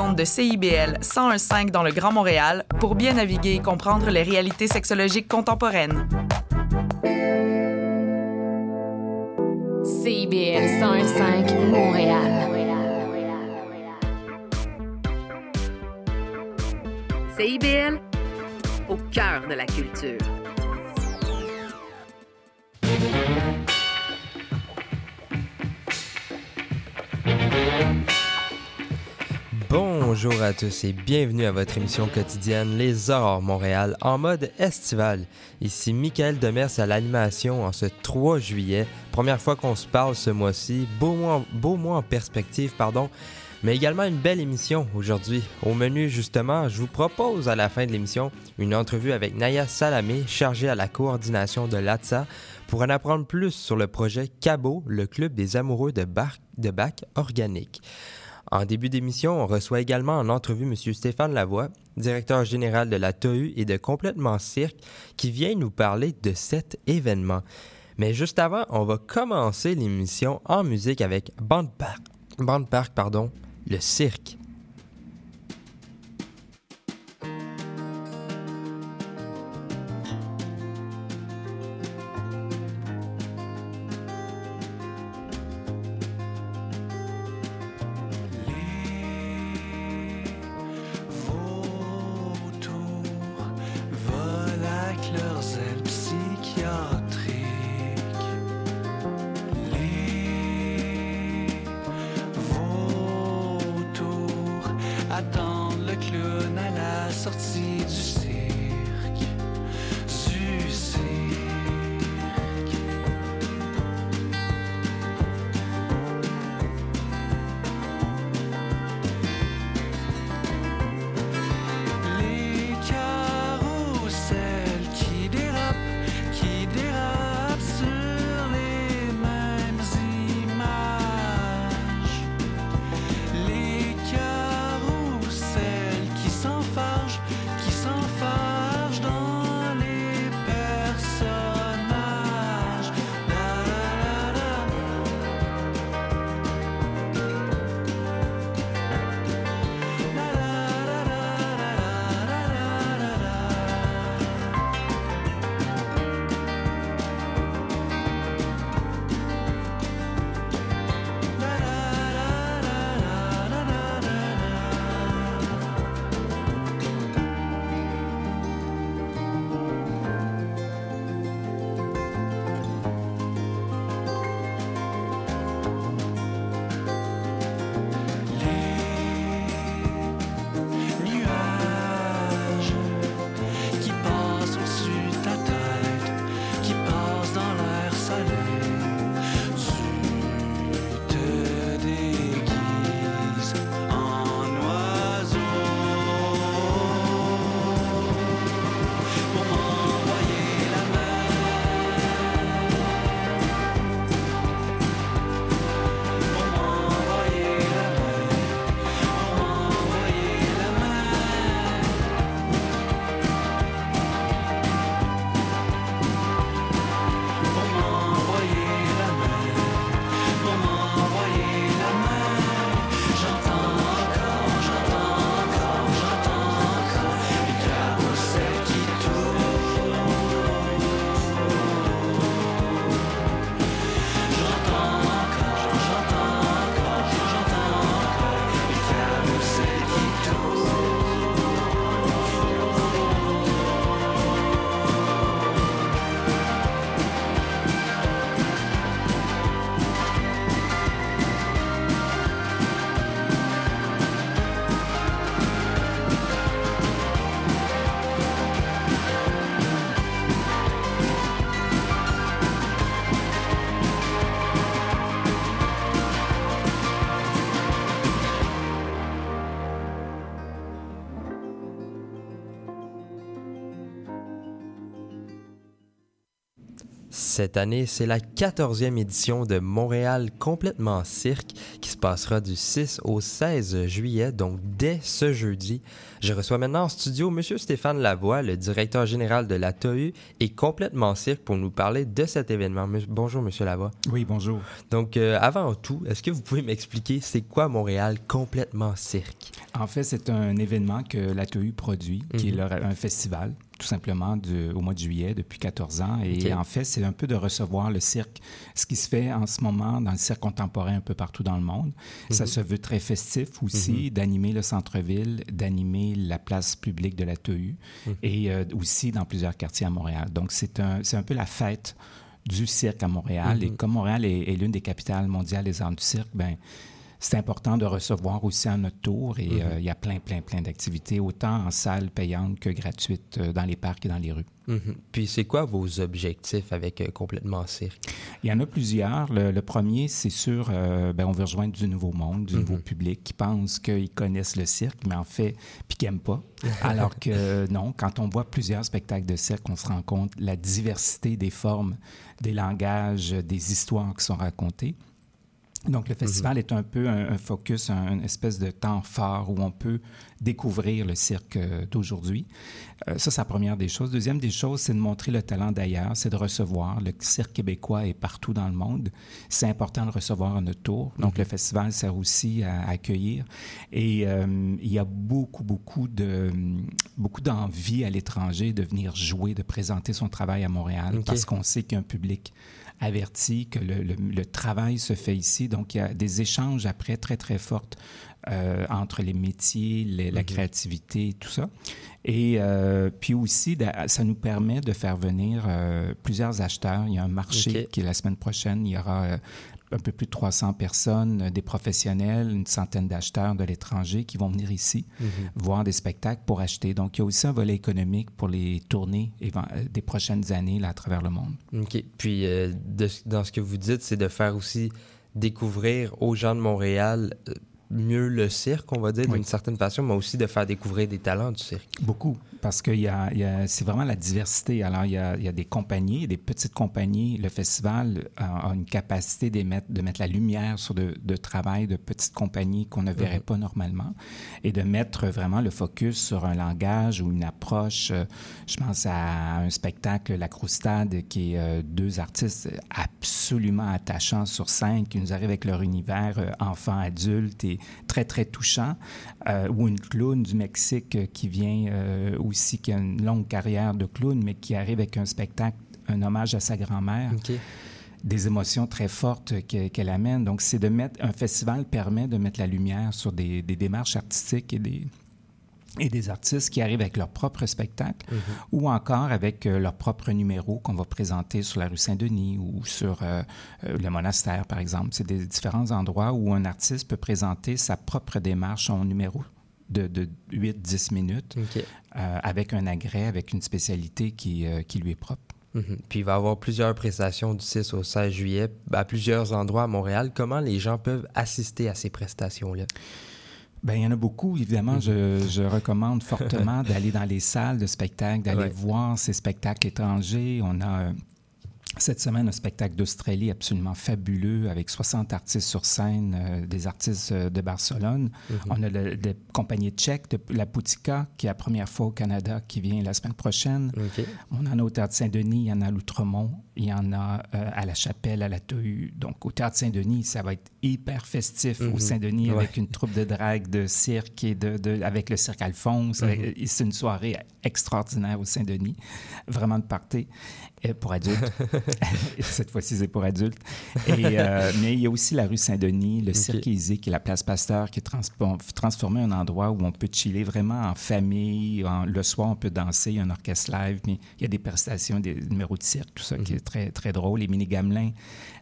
ondes de CIBL 101.5 dans le Grand Montréal pour bien naviguer et comprendre les réalités sexologiques contemporaines. CIBL 101.5 Montréal. CIBL, au cœur de la culture. Bonjour à tous et bienvenue à votre émission quotidienne Les Aurores Montréal en mode estival. Ici Michael Demers à l'animation en ce 3 juillet. Première fois qu'on se parle ce mois-ci. Beau mois, en perspective, pardon. Mais également une belle émission aujourd'hui. Au menu, justement, je vous propose à la fin de l'émission une entrevue avec Naya Salamé, chargée à la coordination de l'ATSA, pour en apprendre plus sur le projet CABO, le club des amoureux de, de bac organique. En début d'émission, on reçoit également en entrevue M. Stéphane Lavoie, directeur général de la TOU et de Complètement Cirque, qui vient nous parler de cet événement. Mais juste avant, on va commencer l'émission en musique avec Band Park, Band Park pardon, le cirque. Cette année, c'est la 14e édition de Montréal complètement cirque qui se passera du 6 au 16 juillet, donc dès ce jeudi. Je reçois maintenant en studio M. Stéphane Lavoie, le directeur général de la TOU et complètement cirque pour nous parler de cet événement. Bonjour M. Lavoie. Oui, bonjour. Donc, euh, avant tout, est-ce que vous pouvez m'expliquer c'est quoi Montréal complètement cirque? En fait, c'est un événement que la TOU produit, qui est Mhm. un festival tout simplement du- au mois de juillet depuis 14 ans. Et en fait, c'est un peu de recevoir le cirque, ce qui se fait en ce moment dans le cirque contemporain un peu partout dans le monde. Ça se veut très festif aussi, d'animer le centre-ville, d'animer la place publique de la TEU et euh, aussi dans plusieurs quartiers à Montréal. Donc, c'est un, un peu la fête du cirque à Montréal. Et comme Montréal est, est l'une des capitales mondiales des arts du cirque, ben c'est important de recevoir aussi à notre tour et euh, il y a plein, plein, plein d'activités, autant en salle payante que gratuite euh, dans les parcs et dans les rues. Mhm. Puis, c'est quoi vos objectifs avec euh, complètement cirque? Il y en a plusieurs. Le, le premier, c'est sûr, euh, ben, on veut rejoindre du nouveau monde, du nouveau public qui pense qu'ils connaissent le cirque, mais en fait, puis qui n'aiment pas. Alors que non, quand on voit plusieurs spectacles de cirque, on se rend compte la diversité des formes, des langages, des histoires qui sont racontées. Donc, le festival est un peu un, un focus, un, une espèce de temps fort où on peut découvrir le cirque euh, d'aujourd'hui. Euh, ça, c'est la première des choses. Deuxième des choses, c'est de montrer le talent d'ailleurs, c'est de recevoir. Le cirque québécois est partout dans le monde. C'est important de recevoir à notre tour. Donc, le festival sert aussi à, à accueillir. Et euh, il y a beaucoup, beaucoup de beaucoup d'envie à l'étranger de venir jouer, de présenter son travail à Montréal parce qu'on sait qu'il y a un public averti que le, le- le travail se fait ici. Donc, il y a des échanges après très, très fortes euh, entre les métiers, les- la créativité, tout ça. Et euh, puis aussi, ça nous permet de faire venir euh, plusieurs acheteurs. Il y a un marché qui est la semaine prochaine. Il y aura un peu plus de 300 personnes, euh, des professionnels, une centaine d'acheteurs de l'étranger qui vont venir ici voir des spectacles pour acheter. Donc, il y a aussi un volet économique pour les tournées euh, des prochaines années là, à travers le monde. OK. Puis, euh, de- dans ce que vous dites, c'est de faire aussi découvrir aux gens de Montréal mieux le cirque, on va dire, Oui. d'une certaine façon, mais aussi de faire découvrir des talents du cirque. Beaucoup, parce que c'est vraiment la diversité. Alors, il y, a, il y a des compagnies, des petites compagnies. Le festival a, a une capacité de mettre, la lumière sur de, de travail de petites compagnies qu'on ne verrait pas normalement et de mettre vraiment le focus sur un langage ou une approche. Euh, Je pense à un spectacle, La Croustade, qui est euh, deux artistes absolument attachants sur scène, qui nous arrivent avec leur univers euh, enfant-adulte et très, très touchant. Euh, ou une clown du Mexique qui vient euh, aussi, qui a une longue carrière de clown, mais qui arrive avec un spectacle, un hommage à sa grand-mère des émotions très fortes que- qu'elle amène. Donc, c'est de mettre un festival permet de mettre la lumière sur des, des démarches artistiques et des et des artistes qui arrivent avec leur propre spectacle ou encore avec euh, leur propre numéro qu'on va présenter sur la rue Saint-Denis ou sur euh, euh, le monastère, par exemple. C'est des différents endroits où un artiste peut présenter sa propre démarche, son numéro de, de 8-10 minutes. Euh, avec un agrès, avec une spécialité qui, euh, qui lui est propre. Mhm. Puis, il va y avoir plusieurs prestations du 6 au 16 juillet à plusieurs endroits à Montréal. Comment les gens peuvent assister à ces prestations-là? Ben, il y en a beaucoup, évidemment. Je, je recommande fortement d'aller dans les salles de spectacle, d'aller Ouais. voir ces spectacles étrangers. On a euh, cette semaine un spectacle d'Australie absolument fabuleux avec 60 artistes sur scène, euh, des artistes euh, de Barcelone. On a le, la compagnie tchèque de la Poutica qui est la première fois au Canada qui vient la semaine prochaine. On en a au Théâtre Saint-Denis, il y en a à l'Outremont, il y en a euh, à la Chapelle, à la TOU. Donc, au Théâtre Saint-Denis, ça va être hyper festif au Saint-Denis Ouais. avec une troupe de drague, de cirque et de, de- avec le cirque Alphonse. Euh, C'est une soirée extraordinaire au Saint-Denis. Vraiment de party euh, pour adultes. Cette fois-ci, c'est pour adultes. Et, euh, mais il y a aussi la rue Saint-Denis, le cirque Easy, qui est la place Pasteur, qui est transformé en endroit où on peut chiller vraiment en famille. En- le soir, on peut danser, il y a un orchestre live, mais il y a des prestations, des numéros de cirque, tout ça qui est très, très drôle. Les mini-gamelins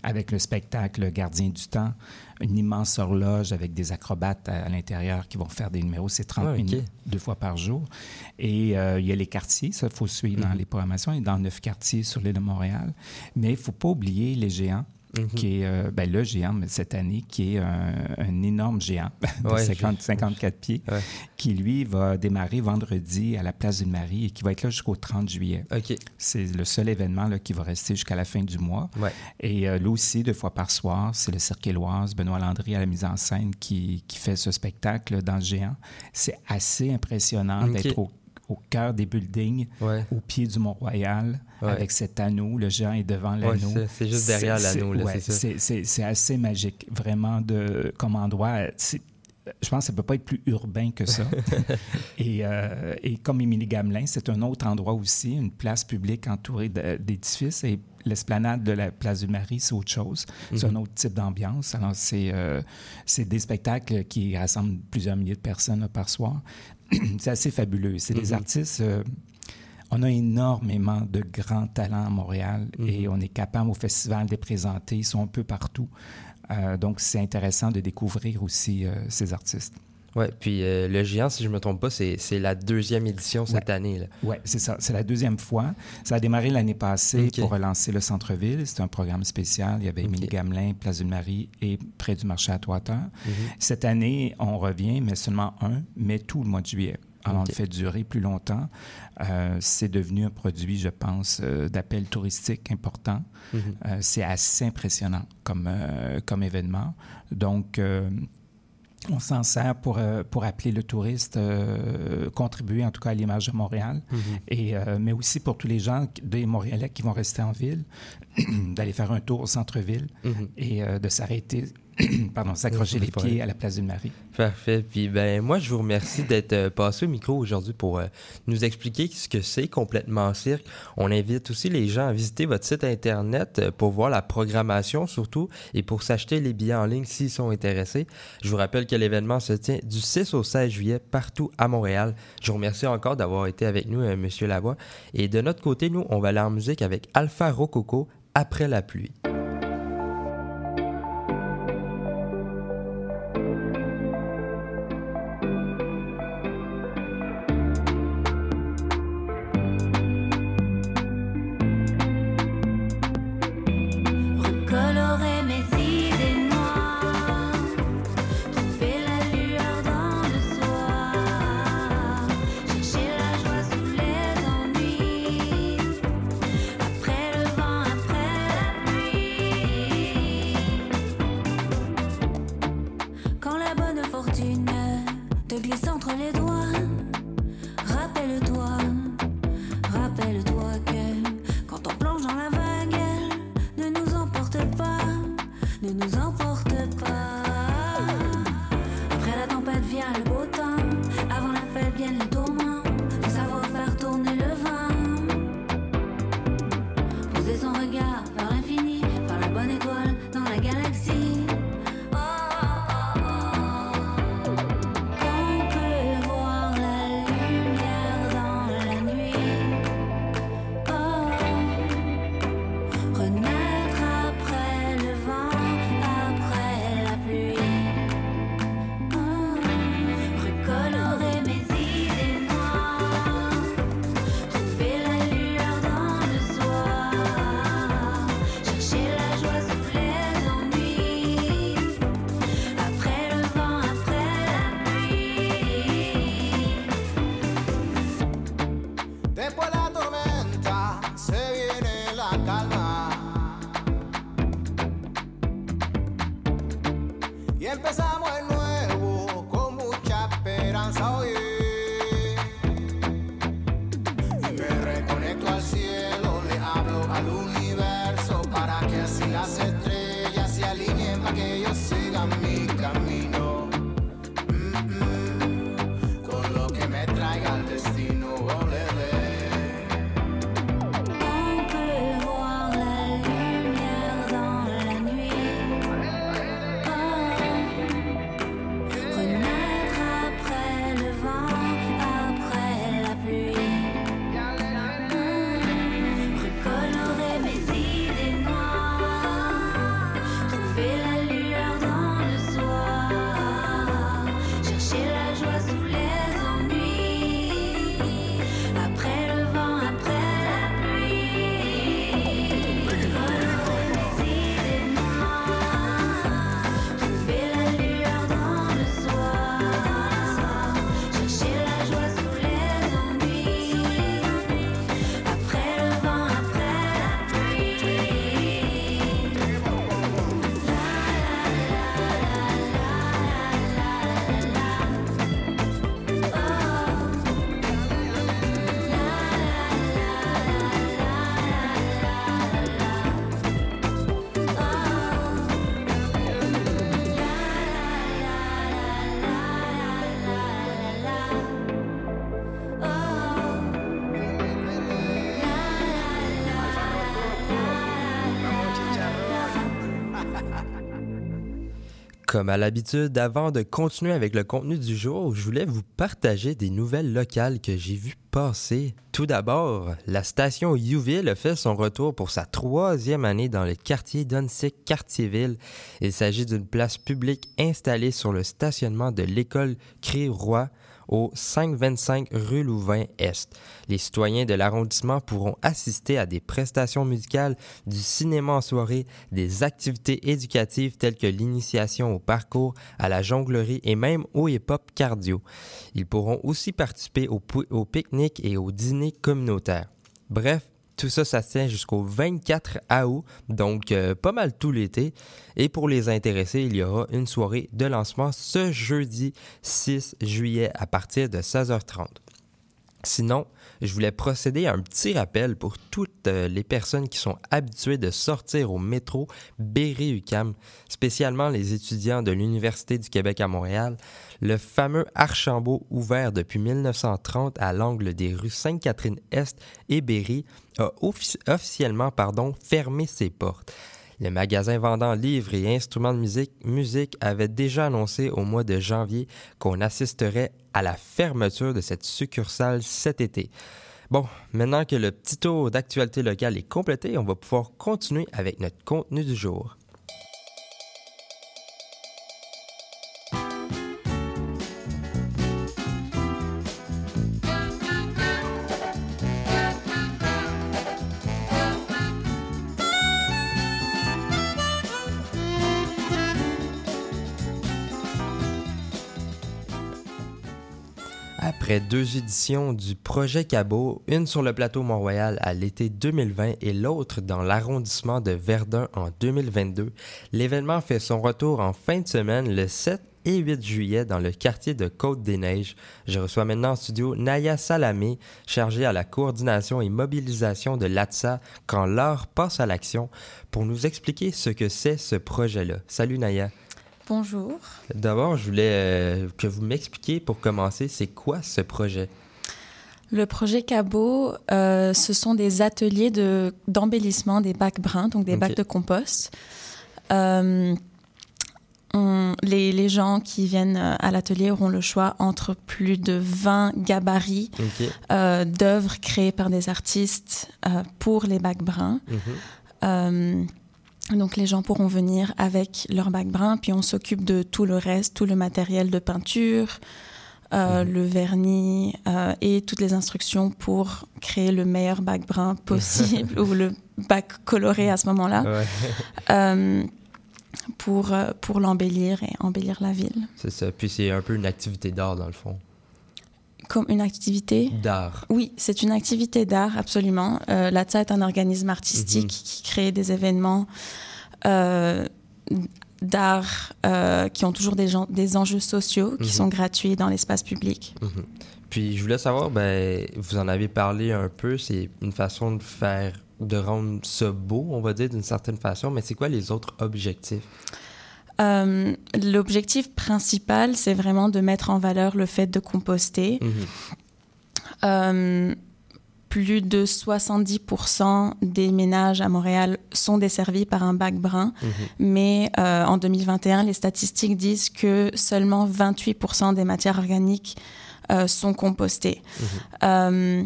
avec le spectacle Le Gardien du Temps, une immense horloge avec des acrobates à, à l'intérieur qui vont faire des numéros. C'est 30 Ah, minutes, deux fois par jour. Et euh, il y a les quartiers, ça, il faut suivre dans les programmations. Il y a dans neuf quartiers sur l'île de Montréal. Mais il ne faut pas oublier les géants. Mhm. qui est euh, ben, le géant cette année, qui est un, énorme géant de 50, 54 pieds, qui lui va démarrer vendredi à la place d'une Marie et qui va être là jusqu'au 30 juillet. C'est le seul événement là, qui va rester jusqu'à la fin du mois. Et euh, là aussi, deux fois par soir, c'est le Cirque Éloise, Benoît Landry à la mise en scène qui, qui fait ce spectacle dans le géant. C'est assez impressionnant d'être au au cœur des buildings, au pied du Mont-Royal, avec cet anneau. Le géant est devant l'anneau. c'est juste derrière l'anneau. c'est assez magique, vraiment, de, comme endroit. Je pense que ça ne peut pas être plus urbain que ça. et, euh, et, comme Émilie Gamelin, c'est un autre endroit aussi, une place publique entourée d'édifices. Et l'esplanade de la place du Marie, c'est autre chose. C'est un mhm. autre type d'ambiance. Alors, euh, c'est des spectacles qui rassemblent plusieurs milliers de personnes par soir. c'est assez fabuleux. C'est des mhm. artistes. Euh, on a énormément de grands talents à Montréal et mhm. on est capable au festival de les présenter. Ils sont un peu partout. Euh, donc, c'est intéressant de découvrir aussi ces artistes. Oui, puis euh, le géant, si je ne me trompe pas, c'est la deuxième édition cette année. Oui, c'est ça. C'est la deuxième fois. Ça a démarré l'année passée pour relancer le centre-ville. C'était un programme spécial. Il y avait Émilie Gamelin, Place d'une Marie et près du marché à Toiteur. Mhm. Cette année, on revient, mais seulement un, mais tout le mois de juillet. Alors, on le fait durer plus longtemps. Euh, c'est devenu un produit, je pense, euh, d'appel touristique important. Mhm. c'est assez impressionnant comme, comme événement. Donc, on s'en sert pour, euh, pour appeler le touriste, euh, contribuer en tout cas à l'image de Montréal, mm-hmm. et, euh, mais aussi pour tous les gens des Montréalais qui vont rester en ville, d'aller faire un tour au centre-ville mm-hmm. et de s'arrêter pardon, s'accrocher les pieds à la place d'une Marie. Parfait. Puis ben moi, je vous remercie d'être euh, passé au micro aujourd'hui pour euh, nous expliquer ce que c'est complètement cirque. On invite aussi les gens à visiter votre site internet euh, pour voir la programmation surtout et pour s'acheter les billets en ligne s'ils sont intéressés. Je vous rappelle que l'événement se tient du 6 au 16 juillet partout à Montréal. Je vous remercie encore d'avoir été avec nous, Monsieur Lavoie. Et de notre côté, nous, on va aller en musique avec Alpha Rococo après la pluie. ne nous emporte pas. Après la tempête vient le beau temps, avant la fête viennent les tourments, faut savoir faire tourner. empezamos. Comme à l'habitude, avant de continuer avec le contenu du jour, je voulais vous partager des nouvelles locales que j'ai vues passer. Tout d'abord, la station Youville a fait son retour pour sa troisième année dans le quartier d'Onsic-Cartierville. Il s'agit d'une place publique installée sur le stationnement de l'école Cré-Roi au 525 rue Louvain-Est. Les citoyens de l'arrondissement pourront assister à des prestations musicales, du cinéma en soirée, des activités éducatives telles que l'initiation au parcours, à la jonglerie et même au hip-hop cardio. Ils pourront aussi participer au, au pique-nique et au dîner communautaire. Bref, tout ça, ça tient jusqu'au 24 août, donc euh, pas mal tout l'été. Et pour les intéressés, il y aura une soirée de lancement ce jeudi 6 juillet à partir de 16h30. Sinon, je voulais procéder à un petit rappel pour toutes euh, les personnes qui sont habituées de sortir au métro Berry-UQAM, spécialement les étudiants de l'Université du Québec à Montréal. Le fameux Archambault ouvert depuis 1930 à l'angle des rues Sainte-Catherine-Est et Berry a officiellement pardon, fermé ses portes. Le magasin vendant livres et instruments de musique, musique avait déjà annoncé au mois de janvier qu'on assisterait à la fermeture de cette succursale cet été. Bon, maintenant que le petit tour d'actualité locale est complété, on va pouvoir continuer avec notre contenu du jour. Deux éditions du projet Cabot, une sur le plateau Mont-Royal à l'été 2020 et l'autre dans l'arrondissement de Verdun en 2022, l'événement fait son retour en fin de semaine le 7 et 8 juillet dans le quartier de Côte-des-Neiges. Je reçois maintenant en studio Naya Salamé, chargée à la coordination et mobilisation de l'ATSA quand l'heure passe à l'action, pour nous expliquer ce que c'est ce projet-là. Salut Naya. Bonjour. D'abord, je voulais euh, que vous m'expliquiez pour commencer, c'est quoi ce projet? Le projet Cabot, euh, ce sont des ateliers de, d'embellissement des bacs bruns, donc des bacs de compost. Euh, on- les, les gens qui viennent à l'atelier auront le choix entre plus de 20 gabarits euh, d'œuvres créées par des artistes pour les bacs bruns. Mhm. Donc les gens pourront venir avec leur bac brun, puis on s'occupe de tout le reste, tout le matériel de peinture, euh, Mhm. le vernis euh, et toutes les instructions pour créer le meilleur bac brun possible ou le bac coloré à ce moment-là Ouais, euh, pour, pour l'embellir et embellir la ville. c'est ça. Puis c'est un peu une activité d'art dans le fond. Comme une activité D'art. Oui, c'est une activité d'art, absolument. Euh, L'ATSA est un organisme artistique Mhm. qui crée des événements euh, d'art euh, qui ont toujours des, gens- des enjeux sociaux, qui Mhm. sont gratuits dans l'espace public. Mhm. Puis je voulais savoir, ben, vous en avez parlé un peu, c'est une façon de faire, de rendre ça beau, on va dire d'une certaine façon, mais c'est quoi les autres objectifs? Euh, L'objectif principal, c'est vraiment de mettre en valeur le fait de composter. Mhm. Euh, plus de 70% des ménages à Montréal sont desservis par un bac brun. Mhm. Mais euh, en 2021, les statistiques disent que seulement 28% des matières organiques sont compostées. Euh,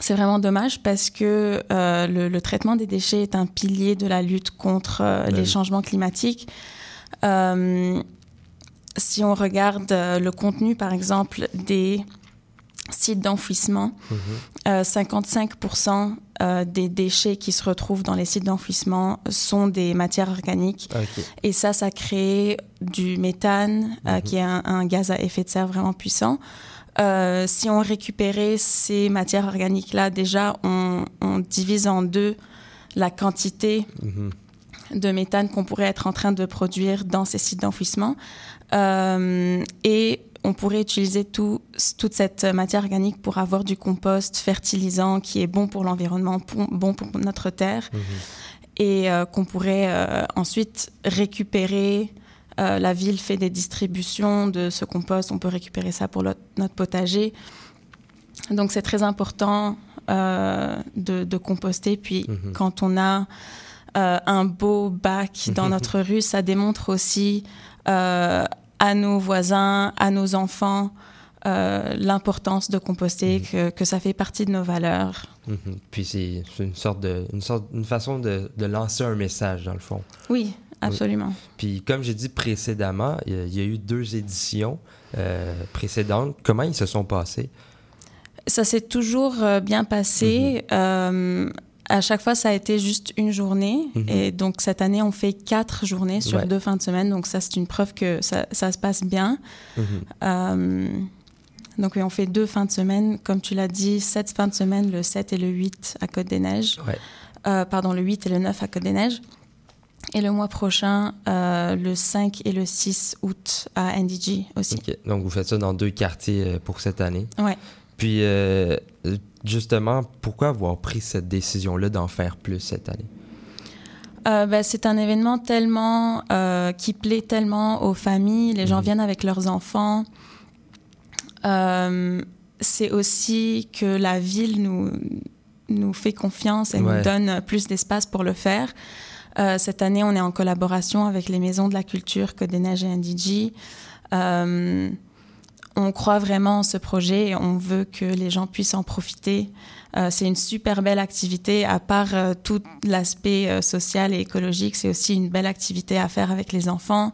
c'est vraiment dommage parce que euh, le, le traitement des déchets est un pilier de la lutte contre euh, Ben les changements climatiques. Euh, si on regarde euh, le contenu, par exemple, des sites d'enfouissement, Mhm. euh, 55% euh, des déchets qui se retrouvent dans les sites d'enfouissement sont des matières organiques. OK. Et ça, ça crée du méthane, euh, Mhm. qui est un, un gaz à effet de serre vraiment puissant. Si on récupérait ces matières organiques-là, déjà, on, on divise en deux la quantité Mhm. De méthane qu'on pourrait être en train de produire dans ces sites d'enfouissement. Euh, et on pourrait utiliser tout, toute cette matière organique pour avoir du compost fertilisant qui est bon pour l'environnement, bon pour notre terre, Mhm. et euh, qu'on pourrait euh, ensuite récupérer. Euh, la ville fait des distributions de ce compost, on peut récupérer ça pour notre, potager. Donc c'est très important de, de composter. Puis Mhm. quand on a euh, un beau bac dans notre rue, ça démontre aussi euh, à nos voisins, à nos enfants, euh, l'importance de composter, que, que, ça fait partie de nos valeurs. Mhm. Puis c'est une sorte de, une sorte, une façon de, de, lancer un message dans le fond. Oui, absolument. Puis comme j'ai dit précédemment, il y, a eu deux éditions euh, précédentes. Comment ils se sont passés? Ça s'est toujours bien passé. Mm -hmm à chaque fois, ça a été juste une journée. Mm -hmm. Et donc, cette année, on fait quatre journées sur ouais. deux fins de semaine. Donc, ça, c'est une preuve que ça, ça, se passe bien. Mm -hmm. euh, donc, oui, on fait deux fins de semaine. Comme tu l'as dit, sept fins de semaine, le 7 et le 8 à Côte-des-Neiges. Ouais. Euh, pardon, le 8 et le 9 à Côte-des-Neiges. Et le mois prochain, euh, le 5 et le 6 août à NDG aussi. Okay. Donc, vous faites ça dans deux quartiers pour cette année. Oui. Puis, euh, justement, pourquoi avoir pris cette décision-là d'en faire plus cette année? Euh, ben, c'est un événement tellement euh, qui plaît tellement aux familles. Les gens mmh. viennent avec leurs enfants. Euh, c'est aussi que la ville nous, nous fait confiance et ouais. nous donne plus d'espace pour le faire. cette année, on est en collaboration avec les maisons de la culture Neiges et NDG on croit vraiment en ce projet et on veut que les gens puissent en profiter. Euh, c'est une super belle activité. À part euh, tout l'aspect euh, social et écologique, c'est aussi une belle activité à faire avec les enfants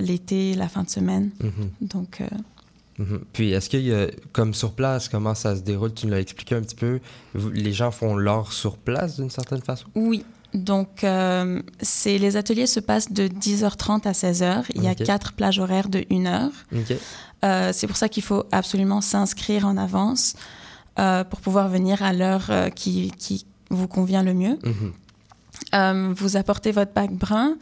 l'été, la fin de semaine. Mm -hmm. Donc. Mm -hmm. Puis, est-ce qu'il y a, comme sur place, comment ça se déroule? Tu nous l'as expliqué un petit peu. Les gens font l'art sur place d'une certaine façon? Oui. Donc, euh, les ateliers se passent de 10h30 à 16h. Il y a quatre plages horaires de 1 heure. Okay. Euh, c'est pour ça qu'il faut absolument s'inscrire en avance euh, pour pouvoir venir à l'heure qui, qui, vous convient le mieux. Mm -hmm. vous apportez votre bac brun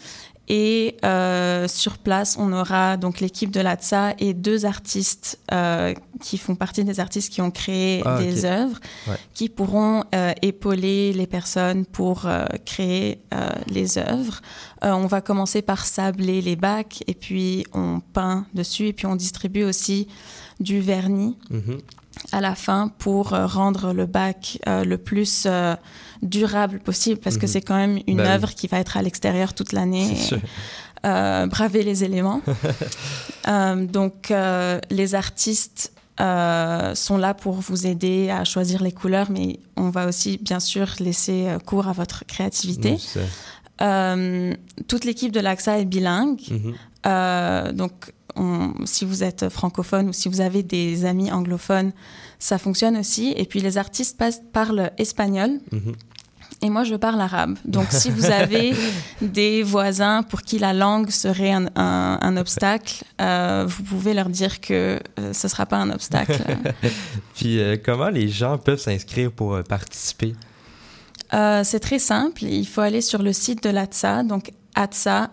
et euh, sur place, on aura donc l'équipe de l'ATSA et deux artistes euh, qui font partie des artistes qui ont créé ah, des okay. œuvres, ouais. qui pourront euh, épauler les personnes pour créer les œuvres. on va commencer par sabler les bacs et puis on peint dessus et puis on distribue aussi du vernis. -hmm à la fin pour rendre le bac le plus durable possible parce que c'est quand même une ben œuvre oui. qui va être à l'extérieur toute l'année. Euh, braver les éléments. donc les artistes sont là pour vous aider à choisir les couleurs, mais on va aussi bien sûr laisser cours à votre créativité. Oui, toute l'équipe de l'AXA est bilingue. Mm -hmm. donc on, si vous êtes francophone ou si vous avez des amis anglophones, ça fonctionne aussi. Et puis les artistes passent, parlent espagnol. -hmm. Et moi, je parle arabe. Donc, si vous avez des voisins pour qui la langue serait un, un, un obstacle, euh, vous pouvez leur dire que euh, ce ne sera pas un obstacle. Puis, euh, comment les gens peuvent s'inscrire pour participer? C'est très simple. Il faut aller sur le site de l'ATSA, donc atsa.qc.ca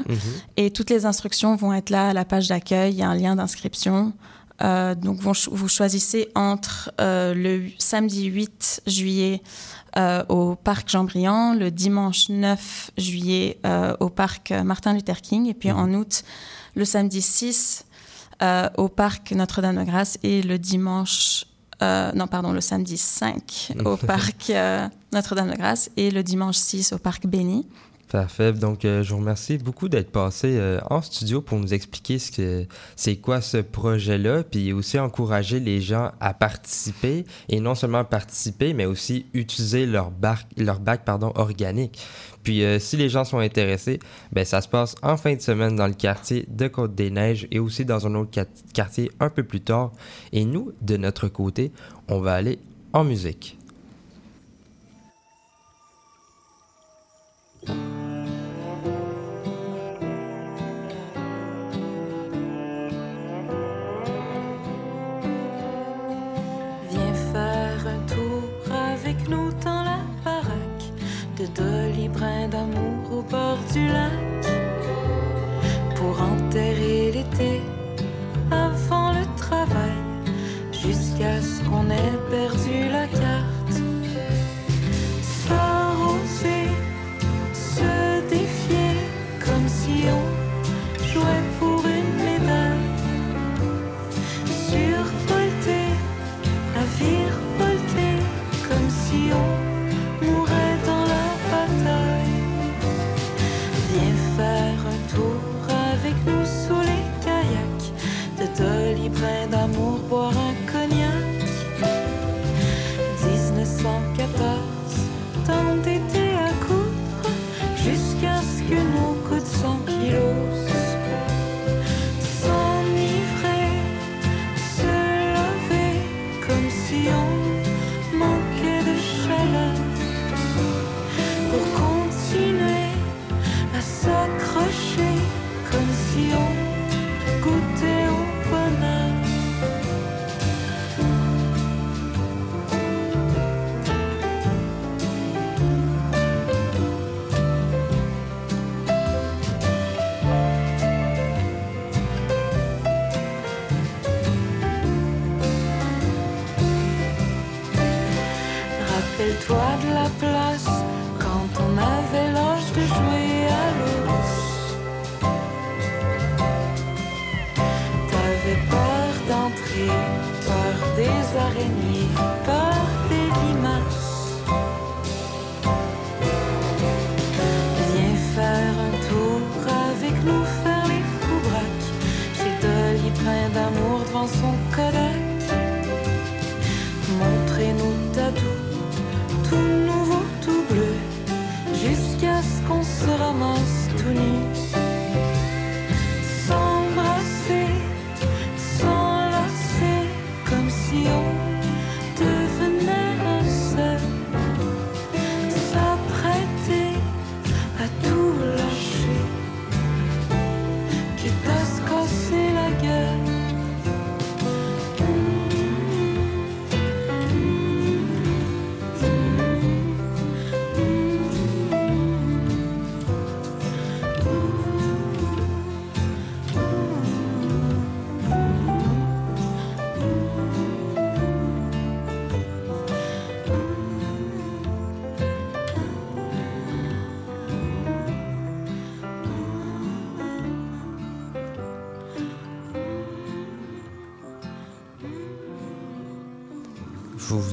-hmm. et toutes les instructions vont être là à la page d'accueil. Il y a un lien d'inscription. Euh, donc, vous, vous, choisissez entre euh, le samedi 8 juillet euh, au parc Jean-Briand, le dimanche 9 juillet euh, au parc Martin Luther King, et puis Mhm. mmh. en août, le samedi 6 euh, au parc Notre-Dame-de-Grâce et le dimanche euh, non, pardon, le samedi 5 au parc euh, Notre-Dame-de-Grâce et le dimanche 6 au parc Béni. Parfait. Donc, euh, je vous remercie beaucoup d'être passé euh, en studio pour nous expliquer ce que c'est quoi ce projet-là, puis aussi encourager les gens à participer et non seulement participer, mais aussi utiliser leur bac, organique. Puis, euh, si les gens sont intéressés, ben ça se passe en fin de semaine dans le quartier de Côte-des-Neiges et aussi dans un autre quartier un peu plus tard. Et nous, de notre côté, on va aller en musique. Viens faire un tour avec nous dans la baraque de Dolly Brin d'amour au bord du lac. Pour enterrer l'été avant le travail jusqu'à ce qu'on ait perdu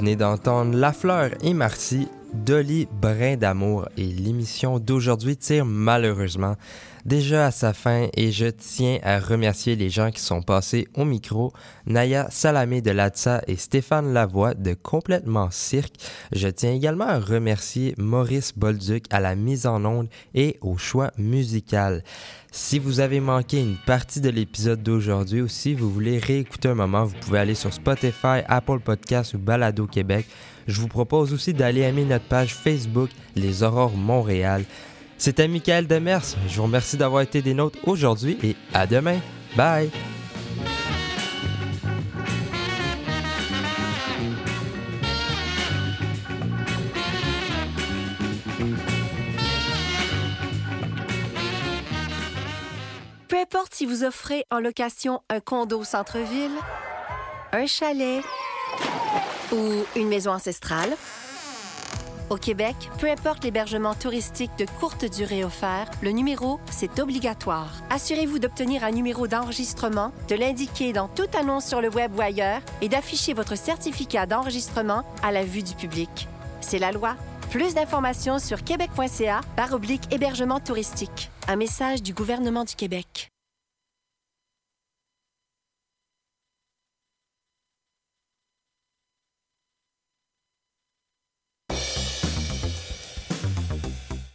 venez d'entendre La Fleur et Marcy, Dolly Brin d'amour. Et l'émission d'aujourd'hui tire malheureusement déjà à sa fin et je tiens à remercier les gens qui sont passés au micro, Naya Salamé de Latsa et Stéphane Lavoie de Complètement Cirque. Je tiens également à remercier Maurice Bolduc à la mise en onde et au choix musical. Si vous avez manqué une partie de l'épisode d'aujourd'hui ou si vous voulez réécouter un moment, vous pouvez aller sur Spotify, Apple Podcasts ou Balado Québec. Je vous propose aussi d'aller aimer notre page Facebook Les Aurores Montréal. C'était Michael Demers. Je vous remercie d'avoir été des nôtres aujourd'hui et à demain. Bye! Peu importe si vous offrez en location un condo au centre-ville, un chalet ou une maison ancestrale, au Québec, peu importe l'hébergement touristique de courte durée offert, le numéro, c'est obligatoire. Assurez-vous d'obtenir un numéro d'enregistrement, de l'indiquer dans toute annonce sur le web ou ailleurs et d'afficher votre certificat d'enregistrement à la vue du public. C'est la loi. Plus d'informations sur québec.ca par oblique hébergement touristique. Un message du gouvernement du Québec.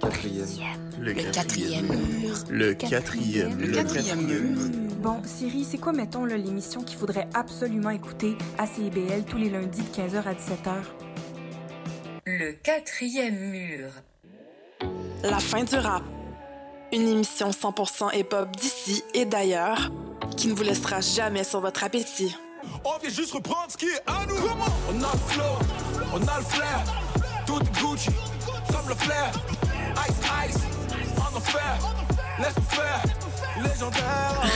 Quatrième mur. Le quatrième. Le quatrième mur. Bon, Siri, c'est quoi, mettons, là, l'émission qu'il faudrait absolument écouter à CIBL tous les lundis de 15h à 17h? Le quatrième mur. La fin du rap. Une émission 100% hip-hop d'ici et d'ailleurs qui ne vous laissera jamais sur votre appétit. On vient juste reprendre ce qui est à nous. On a le flow, on a le flair. Tout Gucci, comme le flair.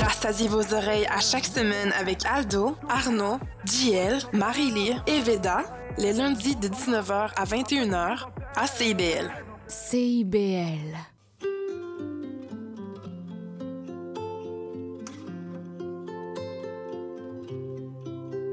Rassasiez vos oreilles à chaque semaine avec Aldo, Arnaud, JL, Marie-Lee et Veda, les lundis de 19h à 21h à CIBL. CIBL.